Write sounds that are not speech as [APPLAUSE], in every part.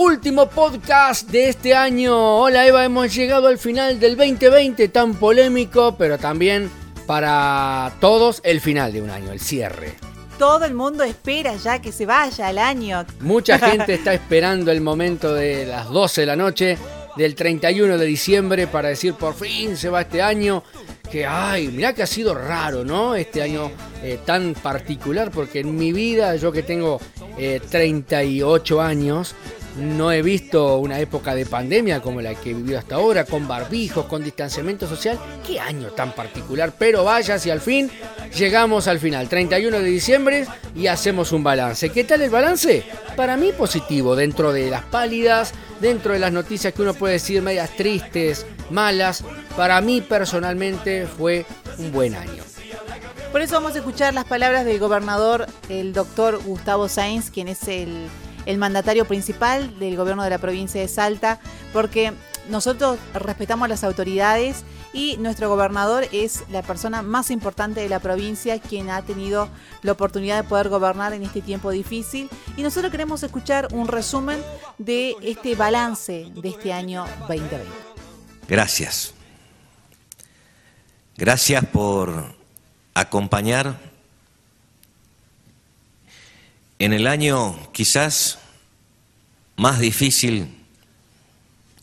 Último podcast de este año. Hola Eva, hemos llegado al final del 2020 tan polémico, pero también para todos el final de un año, el cierre. Todo el mundo espera ya que se vaya el año. Mucha [LAUGHS] gente está esperando el momento de las 12 de la noche del 31 de diciembre para decir por fin se va este año. Que ay, mirá que ha sido raro, ¿no? Este año eh, tan particular, porque en mi vida, yo que tengo 38 eh, años, no he visto una época de pandemia como la que he vivido hasta ahora, con barbijos, con distanciamiento social. Qué año tan particular, pero vaya si al fin llegamos al final, 31 de diciembre, y hacemos un balance. ¿Qué tal el balance? Para mí positivo, dentro de las pálidas, dentro de las noticias que uno puede decir medias tristes, malas. Para mí personalmente fue un buen año. Por eso vamos a escuchar las palabras del gobernador, el doctor Gustavo Sainz, quien es el el mandatario principal del gobierno de la provincia de Salta, porque nosotros respetamos las autoridades y nuestro gobernador es la persona más importante de la provincia, quien ha tenido la oportunidad de poder gobernar en este tiempo difícil. Y nosotros queremos escuchar un resumen de este balance de este año 2020. Gracias. Gracias por acompañar en el año quizás más difícil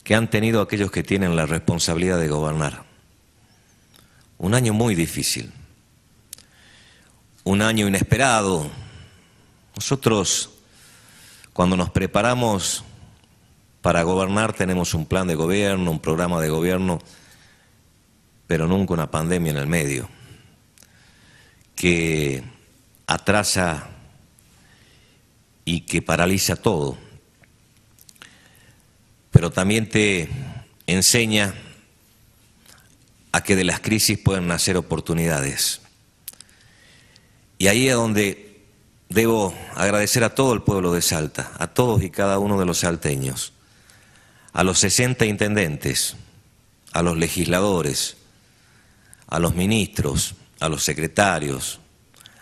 que han tenido aquellos que tienen la responsabilidad de gobernar. Un año muy difícil, un año inesperado. Nosotros, cuando nos preparamos para gobernar, tenemos un plan de gobierno, un programa de gobierno, pero nunca una pandemia en el medio, que atrasa y que paraliza todo, pero también te enseña a que de las crisis pueden nacer oportunidades. Y ahí es donde debo agradecer a todo el pueblo de Salta, a todos y cada uno de los salteños, a los 60 intendentes, a los legisladores, a los ministros, a los secretarios,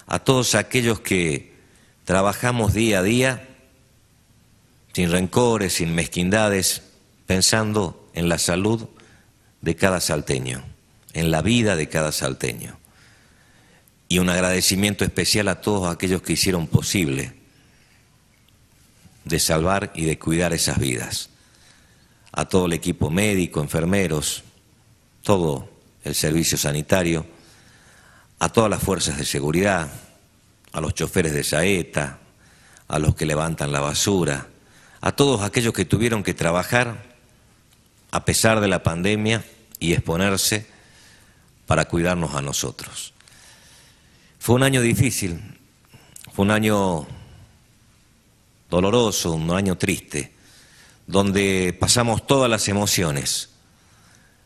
a todos aquellos que Trabajamos día a día, sin rencores, sin mezquindades, pensando en la salud de cada salteño, en la vida de cada salteño. Y un agradecimiento especial a todos aquellos que hicieron posible de salvar y de cuidar esas vidas. A todo el equipo médico, enfermeros, todo el servicio sanitario, a todas las fuerzas de seguridad, a los choferes de saeta, a los que levantan la basura, a todos aquellos que tuvieron que trabajar a pesar de la pandemia y exponerse para cuidarnos a nosotros. Fue un año difícil, fue un año doloroso, un año triste, donde pasamos todas las emociones,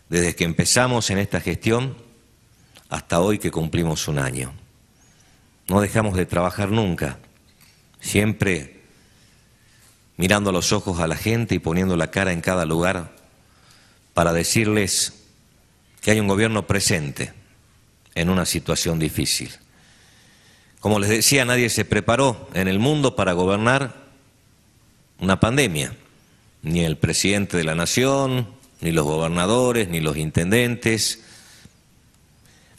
desde que empezamos en esta gestión hasta hoy que cumplimos un año. No dejamos de trabajar nunca, siempre mirando a los ojos a la gente y poniendo la cara en cada lugar para decirles que hay un gobierno presente en una situación difícil. Como les decía, nadie se preparó en el mundo para gobernar una pandemia, ni el presidente de la nación, ni los gobernadores, ni los intendentes,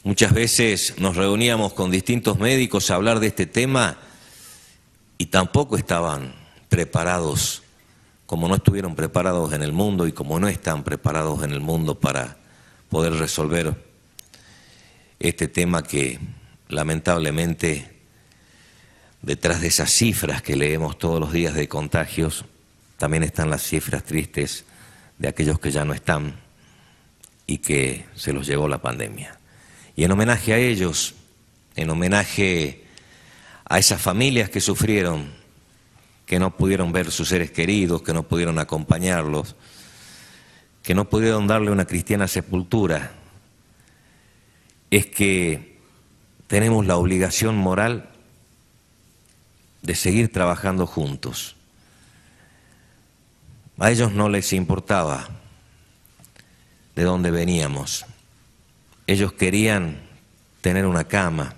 Muchas veces nos reuníamos con distintos médicos a hablar de este tema y tampoco estaban preparados, como no estuvieron preparados en el mundo y como no están preparados en el mundo para poder resolver este tema que lamentablemente detrás de esas cifras que leemos todos los días de contagios, también están las cifras tristes de aquellos que ya no están y que se los llevó la pandemia. Y en homenaje a ellos, en homenaje a esas familias que sufrieron, que no pudieron ver sus seres queridos, que no pudieron acompañarlos, que no pudieron darle una cristiana sepultura, es que tenemos la obligación moral de seguir trabajando juntos. A ellos no les importaba de dónde veníamos. Ellos querían tener una cama,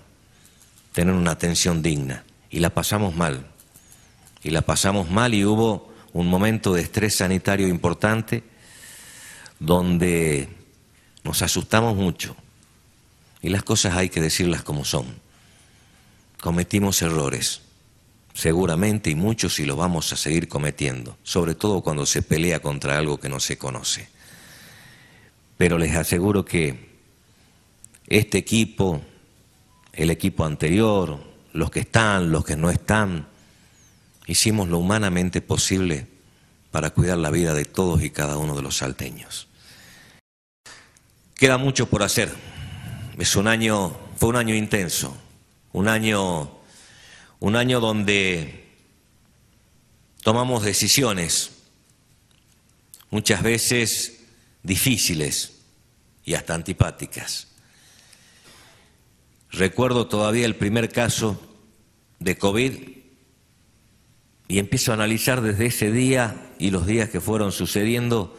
tener una atención digna, y la pasamos mal. Y la pasamos mal y hubo un momento de estrés sanitario importante donde nos asustamos mucho y las cosas hay que decirlas como son. Cometimos errores, seguramente y muchos y lo vamos a seguir cometiendo, sobre todo cuando se pelea contra algo que no se conoce. Pero les aseguro que este equipo, el equipo anterior, los que están, los que no están, hicimos lo humanamente posible para cuidar la vida de todos y cada uno de los salteños. Queda mucho por hacer. Es un año, fue un año intenso, un año, un año donde tomamos decisiones, muchas veces difíciles y hasta antipáticas. Recuerdo todavía el primer caso de COVID y empiezo a analizar desde ese día y los días que fueron sucediendo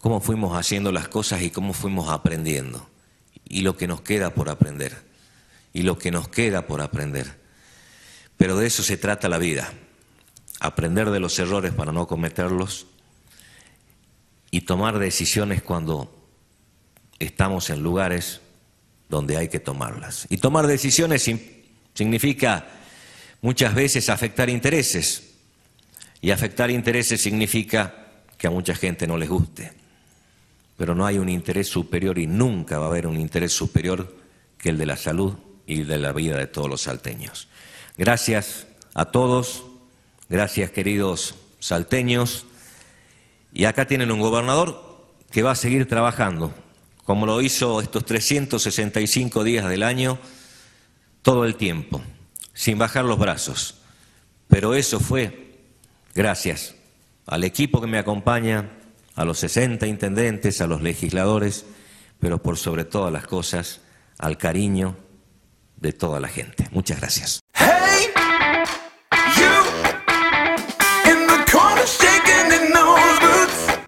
cómo fuimos haciendo las cosas y cómo fuimos aprendiendo y lo que nos queda por aprender y lo que nos queda por aprender. Pero de eso se trata la vida, aprender de los errores para no cometerlos y tomar decisiones cuando estamos en lugares donde hay que tomarlas. Y tomar decisiones significa muchas veces afectar intereses. Y afectar intereses significa que a mucha gente no les guste. Pero no hay un interés superior y nunca va a haber un interés superior que el de la salud y de la vida de todos los salteños. Gracias a todos, gracias queridos salteños. Y acá tienen un gobernador que va a seguir trabajando como lo hizo estos 365 días del año, todo el tiempo, sin bajar los brazos. Pero eso fue gracias al equipo que me acompaña, a los 60 intendentes, a los legisladores, pero por sobre todas las cosas, al cariño de toda la gente. Muchas gracias.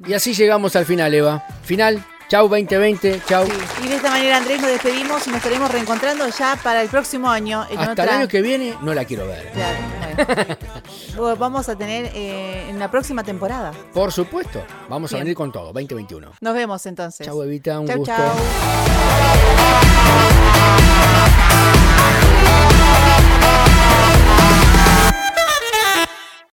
y así llegamos al final, Eva. Final Chau 2020, chau. Y de esta manera, Andrés, nos despedimos y nos estaremos reencontrando ya para el próximo año. Hasta el año que viene no la quiero ver. Claro, [LAUGHS] vamos a tener eh, en la próxima temporada. Por supuesto, vamos a venir con todo, 2021. Nos vemos entonces. Chau, Evita, un gusto. Chau.